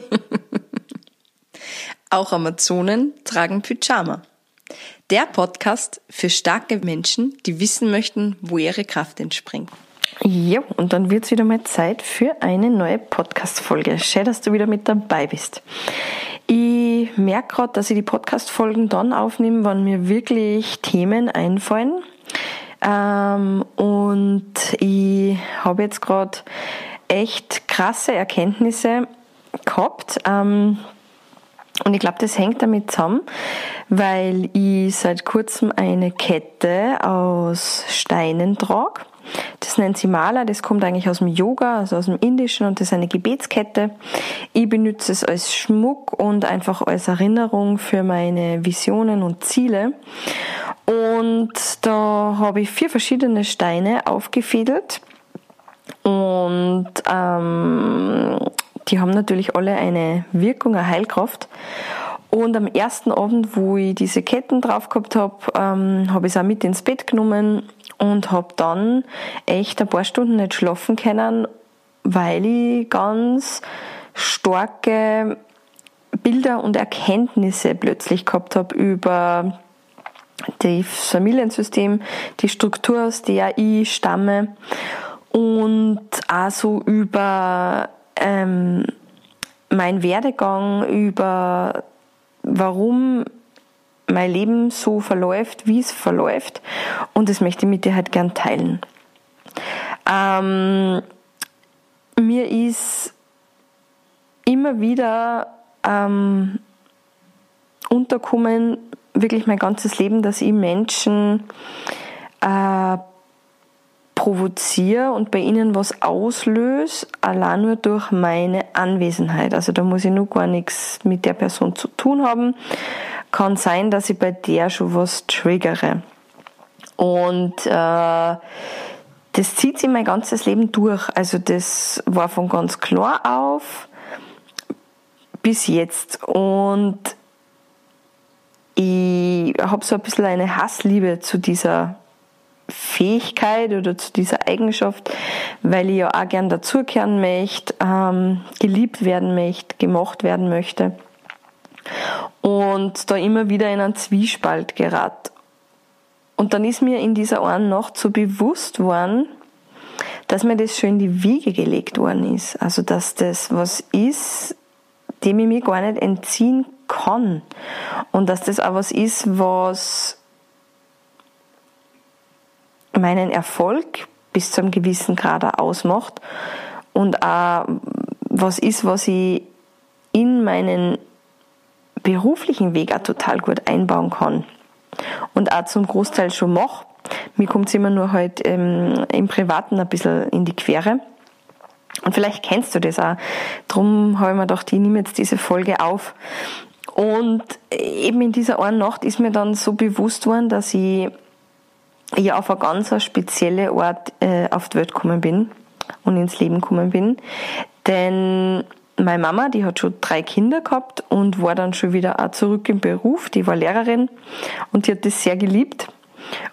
Auch Amazonen tragen Pyjama. Der Podcast für starke Menschen, die wissen möchten, wo ihre Kraft entspringt. Ja, und dann wird es wieder mal Zeit für eine neue Podcast-Folge. Schön, dass du wieder mit dabei bist. Ich merke gerade, dass ich die Podcast-Folgen dann aufnehme, wann mir wirklich Themen einfallen. Ähm, und ich habe jetzt gerade echt krasse Erkenntnisse gehabt. Ähm, und ich glaube, das hängt damit zusammen, weil ich seit kurzem eine Kette aus Steinen trage. Das nennt sie Mala, das kommt eigentlich aus dem Yoga, also aus dem Indischen und das ist eine Gebetskette. Ich benutze es als Schmuck und einfach als Erinnerung für meine Visionen und Ziele. Und da habe ich vier verschiedene Steine aufgefädelt und ähm, die haben natürlich alle eine Wirkung, eine Heilkraft. Und am ersten Abend, wo ich diese Ketten drauf gehabt habe, ähm, habe ich es auch mit ins Bett genommen und habe dann echt ein paar Stunden nicht schlafen können, weil ich ganz starke Bilder und Erkenntnisse plötzlich gehabt habe über das Familiensystem, die Struktur, aus der ich stamme und auch so über ähm, mein Werdegang, über warum mein Leben so verläuft, wie es verläuft. Und das möchte ich mit dir halt gern teilen. Ähm, mir ist immer wieder ähm, unterkommen, wirklich mein ganzes Leben, dass ich Menschen äh, provoziere und bei ihnen was auslöse, allein nur durch meine Anwesenheit. Also da muss ich nur gar nichts mit der Person zu tun haben. Kann sein, dass ich bei der schon was triggere. Und äh, das zieht sich mein ganzes Leben durch. Also das war von ganz klar auf bis jetzt. Und ich habe so ein bisschen eine Hassliebe zu dieser Fähigkeit oder zu dieser Eigenschaft, weil ich ja auch gern dazugehören möchte, ähm, geliebt werden möchte, gemocht werden möchte und da immer wieder in einen Zwiespalt gerät. Und dann ist mir in dieser einen Nacht so bewusst worden, dass mir das schon in die Wiege gelegt worden ist. Also, dass das was ist, dem ich mir gar nicht entziehen kann. Und dass das auch was ist, was meinen Erfolg bis zu einem gewissen Grad ausmacht und auch was ist, was ich in meinen beruflichen Weg auch total gut einbauen kann und auch zum Großteil schon mache. Mir kommt es immer nur halt ähm, im Privaten ein bisschen in die Quere. Und vielleicht kennst du das auch. Drum habe ich mir gedacht, ich nehme jetzt diese Folge auf. Und eben in dieser einen Nacht ist mir dann so bewusst worden, dass ich ich auf eine ganz spezielle Art äh, auf die Welt gekommen bin und ins Leben gekommen bin. Denn meine Mama, die hat schon drei Kinder gehabt und war dann schon wieder auch zurück im Beruf. Die war Lehrerin und die hat das sehr geliebt.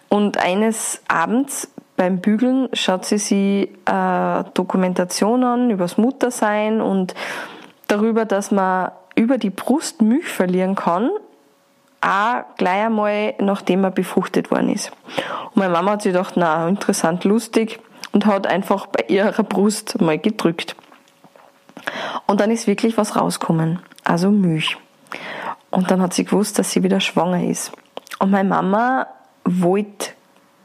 Und eines Abends beim Bügeln schaut sie sich äh, Dokumentation an über das Muttersein und darüber, dass man über die Brust Milch verlieren kann auch gleich einmal, nachdem er befruchtet worden ist. Und meine Mama hat sich gedacht, na, interessant, lustig und hat einfach bei ihrer Brust mal gedrückt. Und dann ist wirklich was rausgekommen, also Milch. Und dann hat sie gewusst, dass sie wieder schwanger ist. Und meine Mama wollte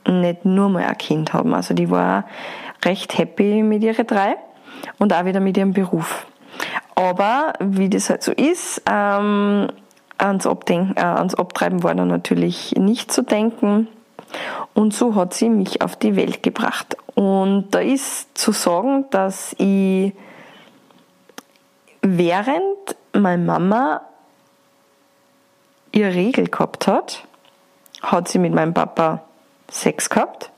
nicht nur mal ein Kind haben, also die war recht happy mit ihren drei und auch wieder mit ihrem Beruf. Aber wie das halt so ist, ähm, ans, Abdenken, äh, ans Abtreiben war dann natürlich nicht zu denken. Und so hat sie mich auf die Welt gebracht. Und da ist zu sagen, dass ich während meine Mama ihre Regel gehabt hat, hat sie mit meinem Papa Sex gehabt.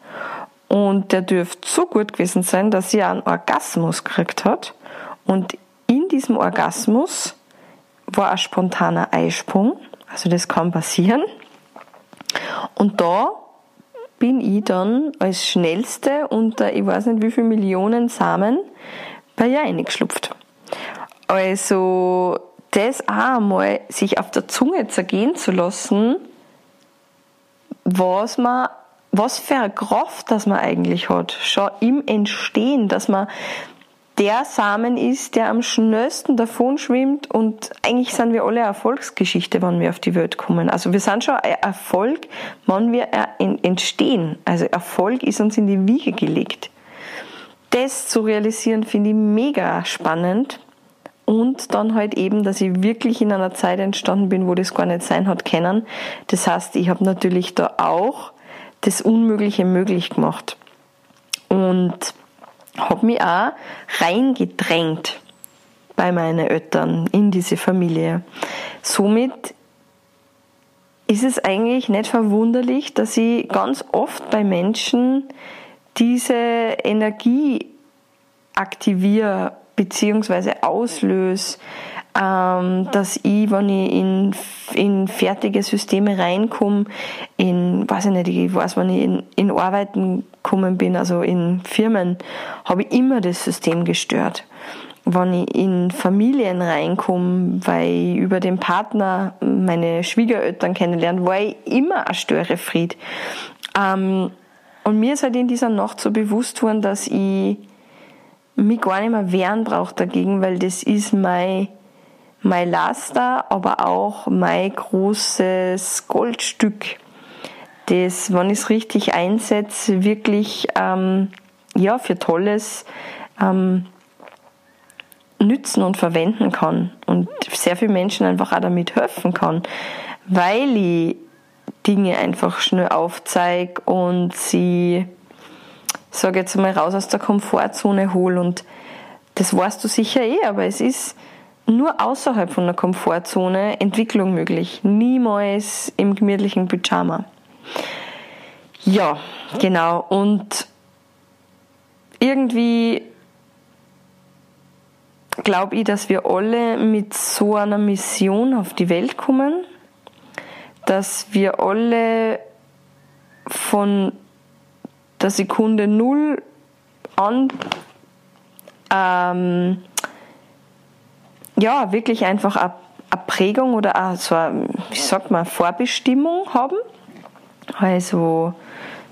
Und der dürfte so gut gewesen sein, dass sie einen Orgasmus gekriegt hat. Und in diesem Orgasmus war ein spontaner Eisprung, also das kann passieren. Und da bin ich dann als schnellste unter, ich weiß nicht wie viele Millionen Samen bei ihr eingeschlupft. Also das auch einmal sich auf der Zunge zergehen zu lassen, was man, was für eine Kraft das man eigentlich hat, schon im Entstehen, dass man der Samen ist, der am schnellsten davon schwimmt und eigentlich sind wir alle Erfolgsgeschichte, wenn wir auf die Welt kommen. Also wir sind schon ein Erfolg, wenn wir entstehen. Also Erfolg ist uns in die Wiege gelegt. Das zu realisieren, finde ich mega spannend. Und dann halt eben, dass ich wirklich in einer Zeit entstanden bin, wo das gar nicht sein hat können. Das heißt, ich habe natürlich da auch das Unmögliche möglich gemacht. Und habe mich auch reingedrängt bei meinen Eltern in diese Familie. Somit ist es eigentlich nicht verwunderlich, dass ich ganz oft bei Menschen diese Energie aktiviere bzw. auslöse, dass ich, wenn ich in, in fertige Systeme reinkomme, in, weiß ich nicht, ich weiß, wenn ich in, in Arbeiten gekommen bin, also in Firmen, habe ich immer das System gestört. Wenn ich in Familien reinkomme, weil ich über den Partner meine Schwiegereltern kennenlernen, war ich immer ein Störefried. Ähm, und mir ist halt in dieser Nacht so bewusst worden, dass ich mich gar nicht mehr wehren brauche dagegen, weil das ist mein mein Laster, aber auch mein großes Goldstück, das, wenn ich es richtig einsetze, wirklich ähm, ja, für Tolles ähm, nützen und verwenden kann und sehr vielen Menschen einfach auch damit helfen kann, weil ich Dinge einfach schnell aufzeige und sie, sage jetzt mal, raus aus der Komfortzone hole und das weißt du sicher eh, aber es ist nur außerhalb von der Komfortzone Entwicklung möglich. Niemals im gemütlichen Pyjama. Ja, genau. Und irgendwie glaube ich, dass wir alle mit so einer Mission auf die Welt kommen, dass wir alle von der Sekunde Null an ähm, ja, wirklich einfach eine, Prägung oder auch so eine, wie sagt man, Vorbestimmung haben. Also,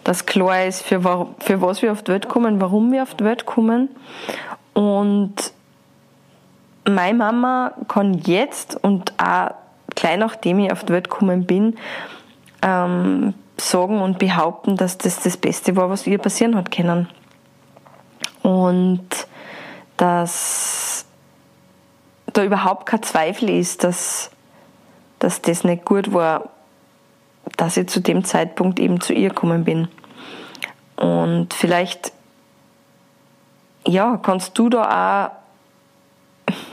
dass klar ist, für, für was wir auf die Welt kommen, warum wir auf die Welt kommen. Und meine Mama kann jetzt und auch gleich nachdem ich auf die Welt gekommen bin, ähm, sagen und behaupten, dass das das Beste war, was ihr passieren hat können. Und dass da überhaupt kein Zweifel ist, dass, dass das nicht gut war, dass ich zu dem Zeitpunkt eben zu ihr gekommen bin. Und vielleicht, ja, kannst du da auch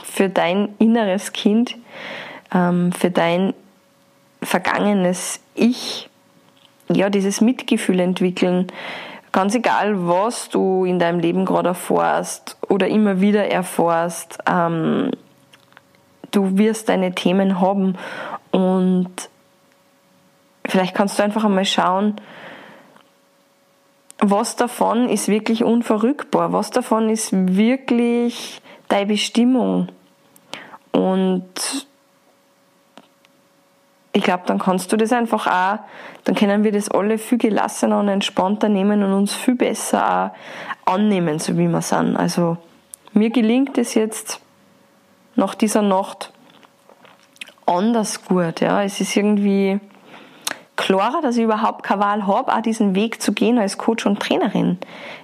für dein inneres Kind, ähm, für dein vergangenes Ich, ja, dieses Mitgefühl entwickeln. Ganz egal, was du in deinem Leben gerade erfährst oder immer wieder erfährst, ähm, du wirst deine Themen haben und vielleicht kannst du einfach einmal schauen, was davon ist wirklich unverrückbar, was davon ist wirklich deine Bestimmung. Und ich glaube, dann kannst du das einfach auch, dann können wir das alle viel gelassener und entspannter nehmen und uns viel besser auch annehmen, so wie wir sind. Also mir gelingt es jetzt nach dieser Nacht anders gut. Ja. Es ist irgendwie klarer, dass ich überhaupt keine Wahl habe, auch diesen Weg zu gehen als Coach und Trainerin.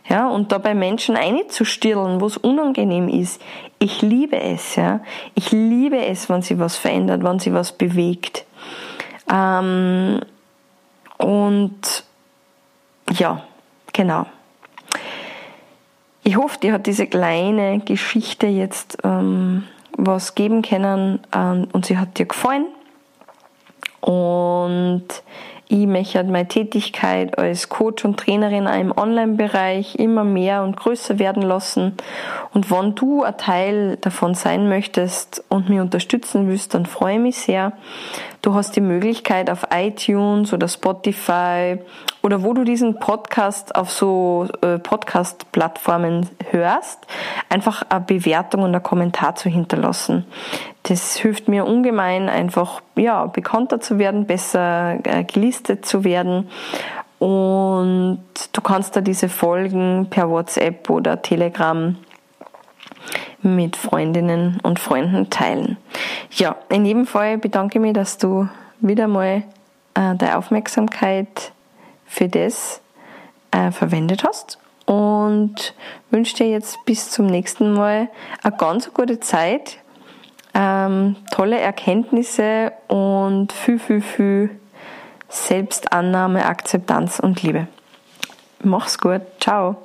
Ja, und dabei Menschen einzustirlen, wo es unangenehm ist. Ich liebe es, ja. Ich liebe es, wenn sie was verändert, wenn sie was bewegt. Ähm, und ja, genau. Ich hoffe, dir hat diese kleine Geschichte jetzt ähm, was geben können ähm, und sie hat dir gefallen. Und ich möchte meine Tätigkeit als Coach und Trainerin im Online-Bereich immer mehr und größer werden lassen. Und wenn du ein Teil davon sein möchtest und mich unterstützen willst, dann freue ich mich sehr. Du hast die Möglichkeit auf iTunes oder Spotify oder wo du diesen Podcast auf so äh, Podcast-Plattformen hörst, einfach eine Bewertung und einen Kommentar zu hinterlassen. Das hilft mir ungemein, einfach ja, bekannter zu werden, besser äh, gelistet zu werden. Und du kannst da diese Folgen per WhatsApp oder Telegram mit Freundinnen und Freunden teilen. Ja, in jedem Fall bedanke ich mich, dass du wieder mal äh, deine Aufmerksamkeit für das äh, verwendet hast und wünsche dir jetzt bis zum nächsten Mal eine ganz gute Zeit, ähm, tolle Erkenntnisse und viel, viel, viel Selbstannahme, Akzeptanz und Liebe. Mach's gut. Ciao.